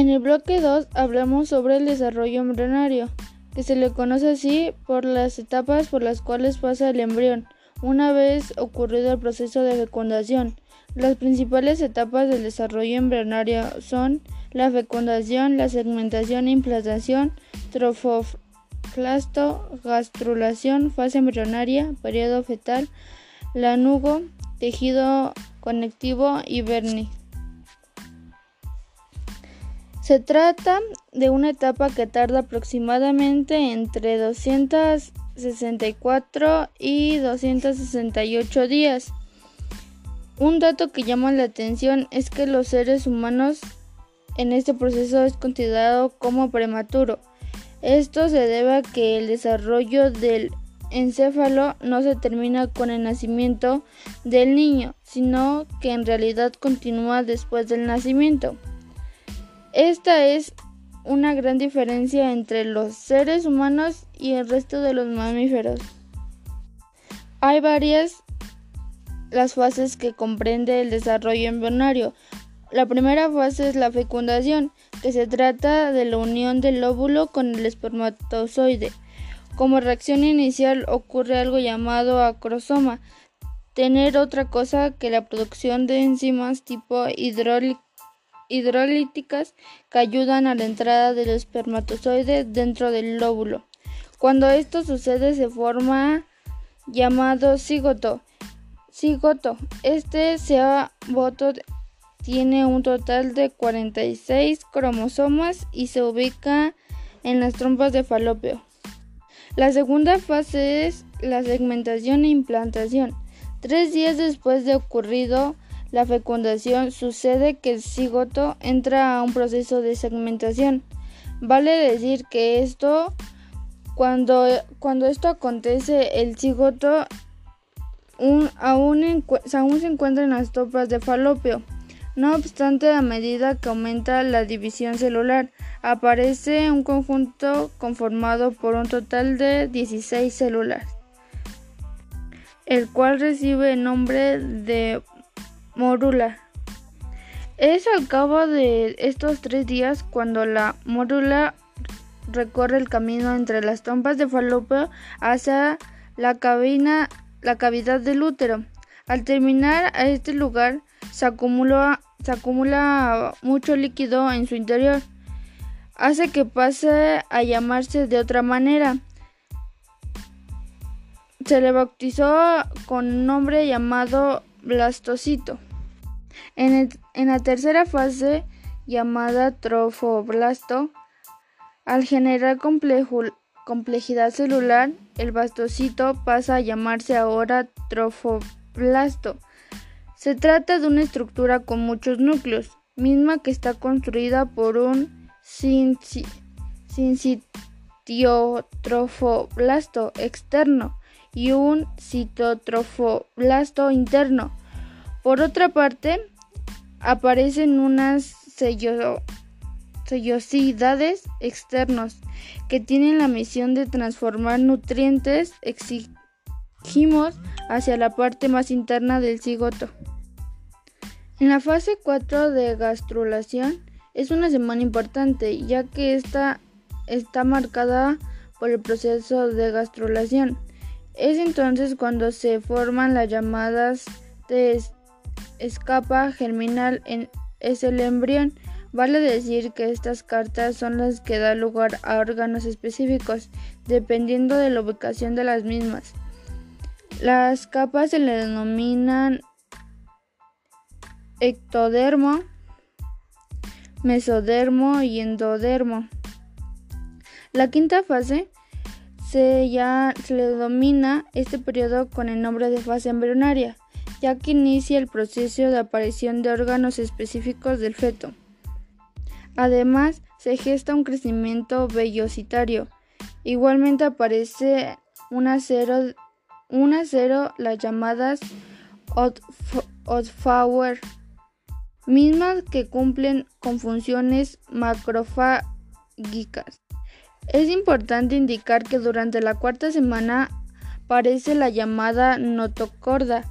En el bloque 2 hablamos sobre el desarrollo embrionario, que se le conoce así por las etapas por las cuales pasa el embrión una vez ocurrido el proceso de fecundación. Las principales etapas del desarrollo embrionario son la fecundación, la segmentación e implantación, trofoflasto, gastrulación, fase embrionaria, periodo fetal, lanugo, tejido conectivo y vernis. Se trata de una etapa que tarda aproximadamente entre 264 y 268 días. Un dato que llama la atención es que los seres humanos en este proceso es considerado como prematuro. Esto se debe a que el desarrollo del encéfalo no se termina con el nacimiento del niño, sino que en realidad continúa después del nacimiento. Esta es una gran diferencia entre los seres humanos y el resto de los mamíferos. Hay varias las fases que comprende el desarrollo embrionario. La primera fase es la fecundación, que se trata de la unión del óvulo con el espermatozoide. Como reacción inicial ocurre algo llamado acrosoma, tener otra cosa que la producción de enzimas tipo hidrólico hidrolíticas que ayudan a la entrada del espermatozoide dentro del lóbulo. Cuando esto sucede se forma llamado cigoto. Cigoto. Este cigoto tiene un total de 46 cromosomas y se ubica en las trompas de falopio. La segunda fase es la segmentación e implantación. Tres días después de ocurrido la fecundación sucede que el cigoto entra a un proceso de segmentación. Vale decir que esto, cuando, cuando esto acontece, el cigoto aún, aún se encuentra en las topas de falopio. No obstante, a medida que aumenta la división celular, aparece un conjunto conformado por un total de 16 células, el cual recibe el nombre de Morula. Es al cabo de estos tres días cuando la mórula recorre el camino entre las trompas de falopio hacia la, cabina, la cavidad del útero. Al terminar a este lugar se acumula mucho líquido en su interior. Hace que pase a llamarse de otra manera. Se le bautizó con un nombre llamado blastocito. En, la tercera fase, llamada trofoblasto, al generar complejidad celular, el bastocito pasa a llamarse ahora trofoblasto. Se trata de una estructura con muchos núcleos, misma que está construida por un sincitiótrofoblasto externo y un citotrofoblasto interno. Por otra parte, aparecen unas sellosidades externos que tienen la misión de transformar nutrientes exigimos hacia la parte más interna del cigoto. En la fase 4 de gastrulación es una semana importante ya que esta está marcada por el proceso de gastrulación. Es entonces cuando se forman las llamadas escapa germinal es el embrión. Vale decir que estas cartas son las que dan lugar a órganos específicos, dependiendo de la ubicación de las mismas. Las capas se le denominan ectodermo, mesodermo y endodermo. La quinta fase se, ya, se le denomina este periodo con el nombre de fase embrionaria ya que inicia el proceso de aparición de órganos específicos del feto. Además, se gesta un crecimiento vellositario. Igualmente aparece una cero, una cero las llamadas Oddflower, mismas que cumplen con funciones macrofágicas. Es importante indicar que durante la cuarta semana aparece la llamada notocorda,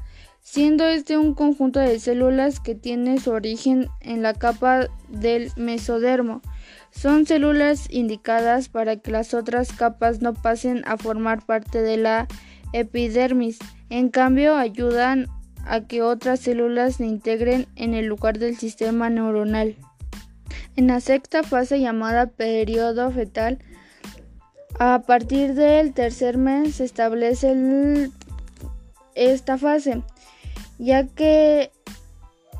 siendo este un conjunto de células que tiene su origen en la capa del mesodermo. Son células indicadas para que las otras capas no pasen a formar parte de la epidermis. En cambio, ayudan a que otras células se integren en el lugar del sistema neuronal. En la sexta fase llamada periodo fetal, a partir del tercer mes se establece esta fase, ya que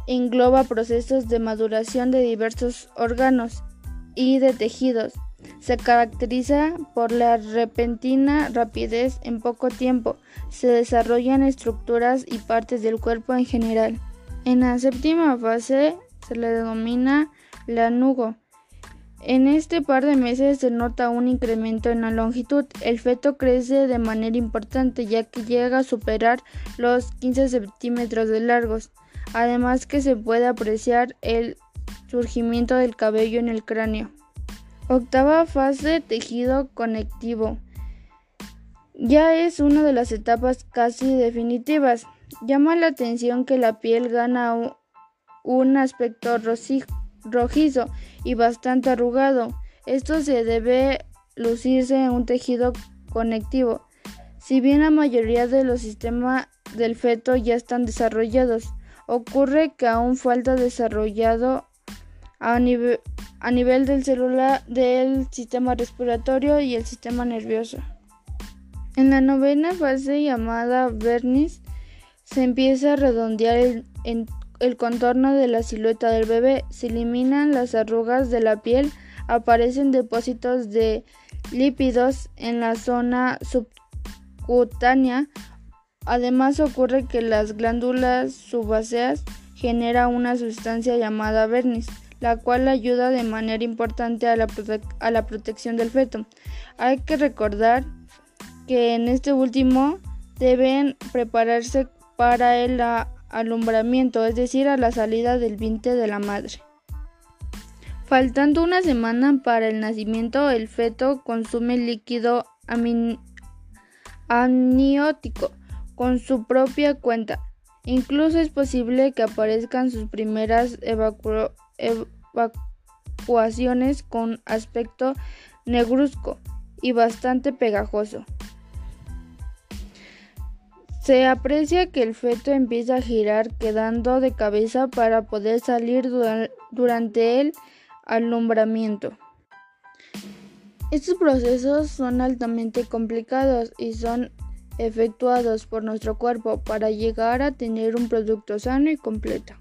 engloba procesos de maduración de diversos órganos y de tejidos. Se caracteriza por la repentina rapidez en poco tiempo. Se desarrollan estructuras y partes del cuerpo en general. En la séptima fase se le denomina lanugo. En este par de meses se nota un incremento en la longitud. El feto crece de manera importante ya que llega a superar los 15 centímetros de largos. Además que se puede apreciar el surgimiento del cabello en el cráneo. Octava fase tejido conectivo. Ya es una de las etapas casi definitivas. Llama la atención que la piel gana un aspecto rojizo y bastante arrugado. Esto se debe lucirse en un tejido conectivo. Si bien la mayoría de los sistemas del feto ya están desarrollados, ocurre que aún falta desarrollado a, nivel, del célula del sistema respiratorio y el sistema nervioso. En la novena fase llamada vernis se empieza a redondear el, el contorno de la silueta del bebé, se eliminan las arrugas de la piel, aparecen depósitos de lípidos en la zona subcutánea. Además ocurre que las glándulas subáceas generan una sustancia llamada vernis, la cual ayuda de manera importante a la, a la protección del feto. Hay que recordar que en este último deben prepararse para el alumbramiento, es decir, a la salida del vientre de la madre. Faltando una semana para el nacimiento, el feto consume líquido amniótico con su propia cuenta. Incluso es posible que aparezcan sus primeras evacuaciones con aspecto negruzco y bastante pegajoso. Se aprecia que el feto empieza a girar quedando de cabeza para poder salir durante el alumbramiento. Estos procesos son altamente complicados y son efectuados por nuestro cuerpo para llegar a tener un producto sano y completo.